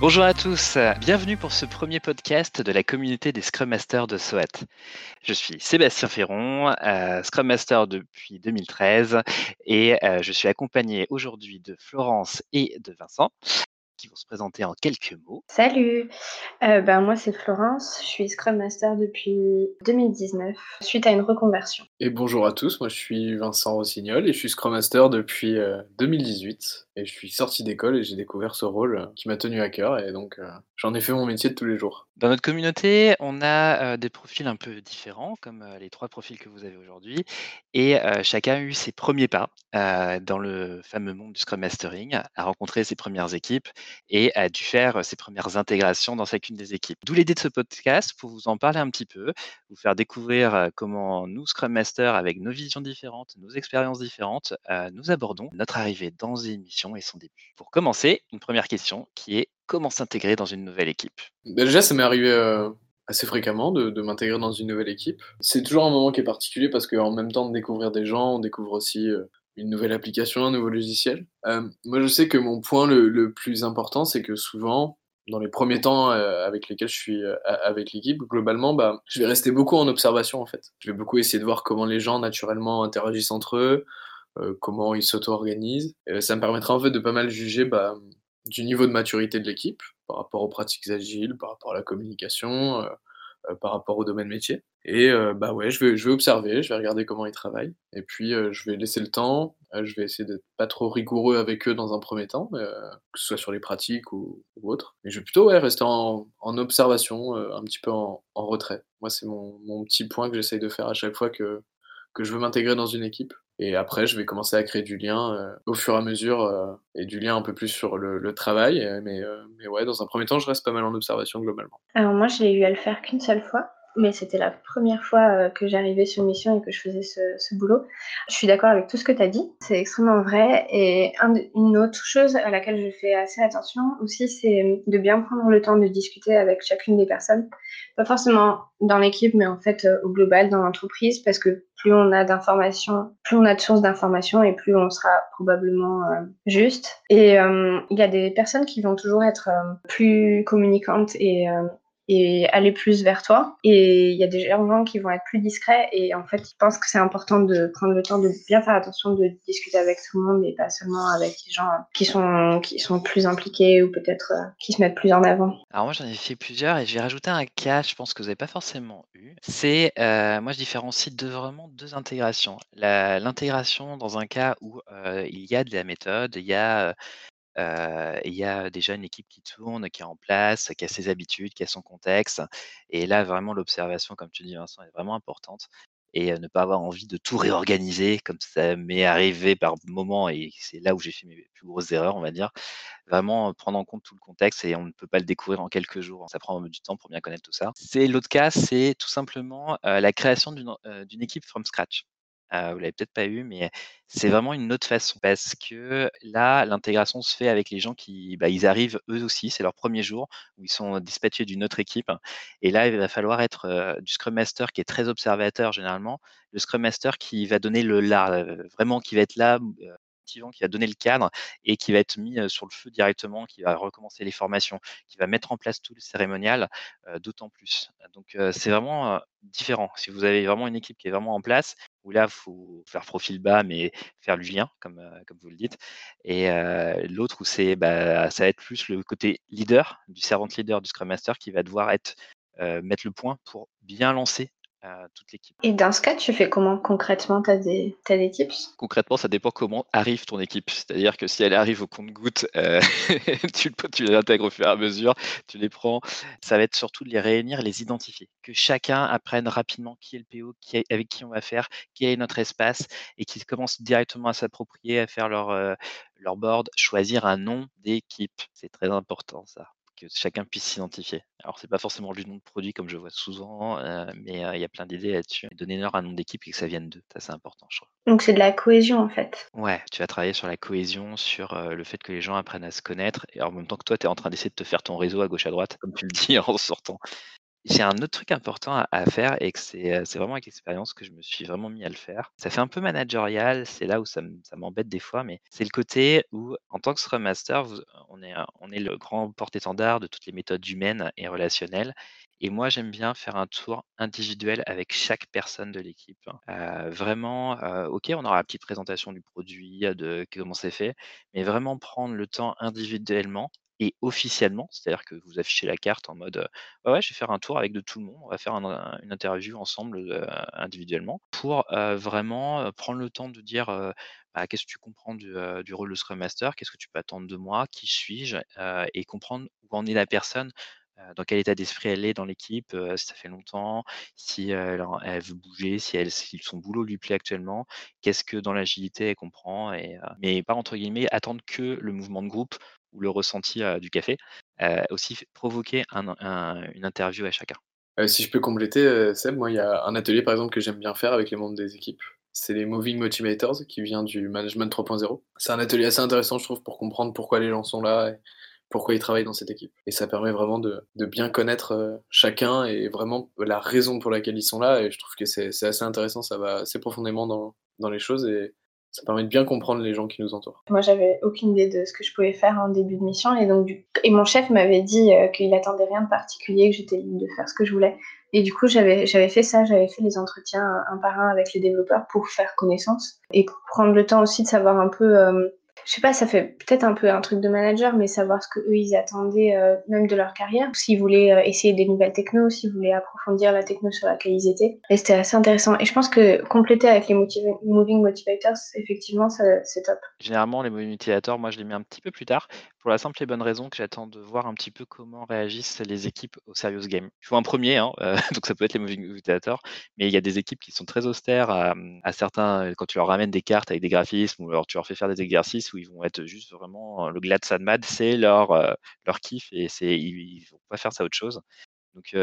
Bonjour à tous, bienvenue pour ce premier podcast de la communauté des Scrum Masters de SOAT. Je suis Sébastien Ferron, euh, Scrum Master depuis 2013 et euh, je suis accompagné aujourd'hui de Florence et de Vincent qui vont se présenter en quelques mots. Salut, euh, ben, moi c'est Florence, je suis Scrum Master depuis 2019 suite à une reconversion. Et bonjour à tous, moi je suis Vincent Rossignol et je suis Scrum Master depuis 2018 et je suis sorti d'école et j'ai découvert ce rôle qui m'a tenu à cœur et donc j'en ai fait mon métier de tous les jours. Dans notre communauté, on a des profils un peu différents, comme les trois profils que vous avez aujourd'hui, et chacun a eu ses premiers pas dans le fameux monde du Scrum Mastering, a rencontré ses premières équipes et a dû faire ses premières intégrations dans chacune des équipes. D'où l'idée de ce podcast pour vous en parler un petit peu, vous faire découvrir comment nous, Scrum Masters, avec nos visions différentes, nos expériences différentes, nous abordons notre arrivée dans une émission et son début. Pour commencer, une première question qui est comment s'intégrer dans une nouvelle équipe? Bah, Déjà, ça m'est arrivé assez fréquemment de, m'intégrer dans une nouvelle équipe. C'est toujours un moment qui est particulier parce qu'en même temps de découvrir des gens, on découvre aussi une nouvelle application, un nouveau logiciel. Euh, moi, je sais que mon point le, plus important, c'est que souvent, dans les premiers temps avec lesquels je suis avec l'équipe, globalement, bah, je vais rester beaucoup en observation en fait. Je vais beaucoup essayer de voir comment les gens naturellement interagissent entre eux, comment ils s'auto-organisent. ça me permettra en fait de pas mal juger bah, du niveau de maturité de l'équipe par rapport aux pratiques agiles, par rapport à la communication, euh, euh, par rapport au domaine métier. Et euh, bah ouais, je vais, je vais observer, je vais regarder comment ils travaillent, et puis je vais laisser le temps. je vais essayer d'être pas trop rigoureux avec eux dans un premier temps, que ce soit sur les pratiques ou, autre. Mais je vais plutôt rester en, observation, un petit peu en, retrait. Moi, c'est mon, mon, petit point que j'essaye de faire à chaque fois que, que je veux m'intégrer dans une équipe. Et après, je vais commencer à créer du lien euh, au fur et à mesure euh, et du lien un peu plus sur le, travail. Mais, euh, mais ouais, dans un premier temps, je reste pas mal en observation globalement. Alors moi, j'ai eu à le faire qu'une seule fois mais c'était la première fois euh, que j'arrivais sur mission et que je faisais ce, boulot. Je suis d'accord avec tout ce que tu as dit, c'est extrêmement vrai. Et une autre chose à laquelle je fais assez attention aussi, c'est de bien prendre le temps de discuter avec chacune des personnes. Pas forcément dans l'équipe, mais en fait euh, au global, dans l'entreprise, parce que plus on a d'informations, plus on a de sources d'informations et plus on sera probablement euh, juste. Et il y a des personnes qui vont toujours être plus communicantes et et aller plus vers toi. Et il y a des gens qui vont être plus discrets et en fait, ils pensent que c'est important de prendre le temps de bien faire attention, de discuter avec tout le monde et pas seulement avec des gens qui sont, qui sont plus impliqués ou peut-être euh, qui se mettent plus en avant. Alors moi, j'en ai fait plusieurs et je vais rajouter un cas, je pense que vous n'avez pas forcément eu. C'est, euh, moi, je différencie vraiment deux intégrations. L'intégration dans un cas où euh, il y a de la méthode, il y a il y a déjà une équipe qui tourne, qui est en place, qui a ses habitudes, qui a son contexte. Et là, vraiment, l'observation, comme tu dis, Vincent, est vraiment importante. Et ne pas avoir envie de tout réorganiser, comme ça m'est arrivé par moment, et c'est là où j'ai fait mes plus grosses erreurs, on va dire. Vraiment prendre en compte tout le contexte et on ne peut pas le découvrir en quelques jours. Ça prend du temps pour bien connaître tout ça. C'est l'autre cas, c'est tout simplement la création d'une équipe from scratch. Euh, vous l'avez peut-être pas eu, mais c'est vraiment une autre façon parce que là, l'intégration se fait avec les gens qui, bah, arrivent eux aussi, c'est leur premier jour où ils sont dispatchés d'une autre équipe. Et là, il va falloir être du Scrum Master qui est très observateur généralement, le Scrum Master qui va donner le là, vraiment qui va être là qui va donner le cadre et qui va être mis sur le feu directement, qui va recommencer les formations, qui va mettre en place tout le cérémonial, d'autant plus. Donc c'est vraiment différent. Si vous avez vraiment une équipe qui est vraiment en place, où là, il faut faire profil bas, mais faire du lien, comme, comme vous le dites. Et l'autre, où c'est, bah, ça va être plus le côté leader, du servant leader, du Scrum Master, qui va devoir être, mettre le point pour bien lancer toute l'équipe. Et dans ce cas, tu fais comment concrètement? Tu as, des, des tips? Concrètement, ça dépend comment arrive ton équipe. C'est-à-dire que si elle arrive au compte-goutte, euh, tu, tu les intègres au fur et à mesure, tu les prends. Ça va être surtout de les réunir, les identifier. Que chacun apprenne rapidement qui est le PO, qui avec qui on va faire, qui est notre espace, et qu'ils commencent directement à s'approprier, à faire leur, euh, leur board, choisir un nom d'équipe. C'est très important ça que chacun puisse s'identifier. Alors, c'est pas forcément du nom de produit comme je vois souvent, euh, mais euh, il y a plein d'idées là-dessus. Donner leur un nom d'équipe et que ça vienne d'eux, ça c'est important, je crois. Donc, c'est de la cohésion en fait. Ouais, tu vas travailler sur la cohésion, sur euh, le fait que les gens apprennent à se connaître, et en même temps que toi, tu es en train d'essayer de te faire ton réseau à gauche à droite, comme tu le dis en sortant. J'ai un autre truc important à faire et que c'est, vraiment avec l'expérience que je me suis vraiment mis à le faire. Ça fait un peu managérial, c'est là où ça m'embête des fois, mais c'est le côté où, en tant que Scrum Master, on est le grand porte-étendard de toutes les méthodes humaines et relationnelles et moi, j'aime bien faire un tour individuel avec chaque personne de l'équipe. Hein. vraiment, OK, on aura la petite présentation du produit, de comment c'est fait, mais vraiment prendre le temps individuellement et officiellement, c'est-à-dire que vous affichez la carte en mode, «Ouais, je vais faire un tour avec de tout le monde, on va faire une interview ensemble, individuellement» pour, vraiment, prendre le temps de dire, bah, qu'est-ce que tu comprends du, rôle de Scrum Master? Qu'est-ce que tu peux attendre de moi? Qui suis-je? et comprendre où en est la personne, dans quel état d'esprit elle est dans l'équipe, si ça fait longtemps, si elle veut bouger, si son boulot lui plaît actuellement, qu'est-ce que dans l'agilité elle comprend mais pas entre guillemets «attendre que le mouvement de groupe» ou le ressenti, du café, aussi provoquer une interview à chacun. si je peux compléter, Seb, moi il y a un atelier par exemple que j'aime bien faire avec les membres des équipes. C'est les Moving Motivators qui vient du Management 3.0. C'est un atelier assez intéressant je trouve pour comprendre pourquoi les gens sont là pourquoi ils travaillent dans cette équipe. Et ça permet vraiment de, bien connaître euh, chacun et vraiment la raison pour laquelle ils sont là. Et je trouve que c'est assez intéressant, ça va assez profondément dans, les choses et ça permet de bien comprendre les gens qui nous entourent. Moi, j'avais aucune idée de ce que je pouvais faire en début de mission et donc et mon chef m'avait dit euh, qu'il attendait rien de particulier, que j'étais libre de faire ce que je voulais. Et du coup, j'avais j'avais fait ça, j'avais fait les entretiens un par un avec les développeurs pour faire connaissance et pour prendre le temps aussi de savoir un peu euh, je sais pas, ça fait peut-être un peu un truc de manager, mais savoir ce que eux ils attendaient euh, même de leur carrière, s'ils voulaient euh, essayer des nouvelles technos, s'ils voulaient approfondir la techno sur laquelle ils étaient. Et c'était assez intéressant. Et je pense que compléter avec les moving motivators, effectivement, c'est top. Généralement, les moving motivators, moi je les mets un petit peu plus tard, pour la simple et bonne raison que j'attends de voir un petit peu comment réagissent les équipes au serious game. Je vois un premier, hein, euh, donc ça peut être les moving motivators, mais il y a des équipes qui sont très austères à, certains, quand tu leur ramènes des cartes avec des graphismes ou alors tu leur fais faire des exercices où ils vont être juste vraiment le glad mad, c'est leur, leur kiff et c'est ils, vont pas faire ça autre chose. Donc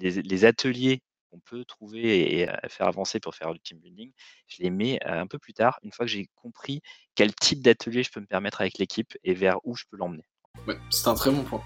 les, ateliers qu'on peut trouver et, faire avancer pour faire du team building, je les mets un peu plus tard, une fois que j'ai compris quel type d'atelier je peux me permettre avec l'équipe et vers où je peux l'emmener. c'est un très bon point.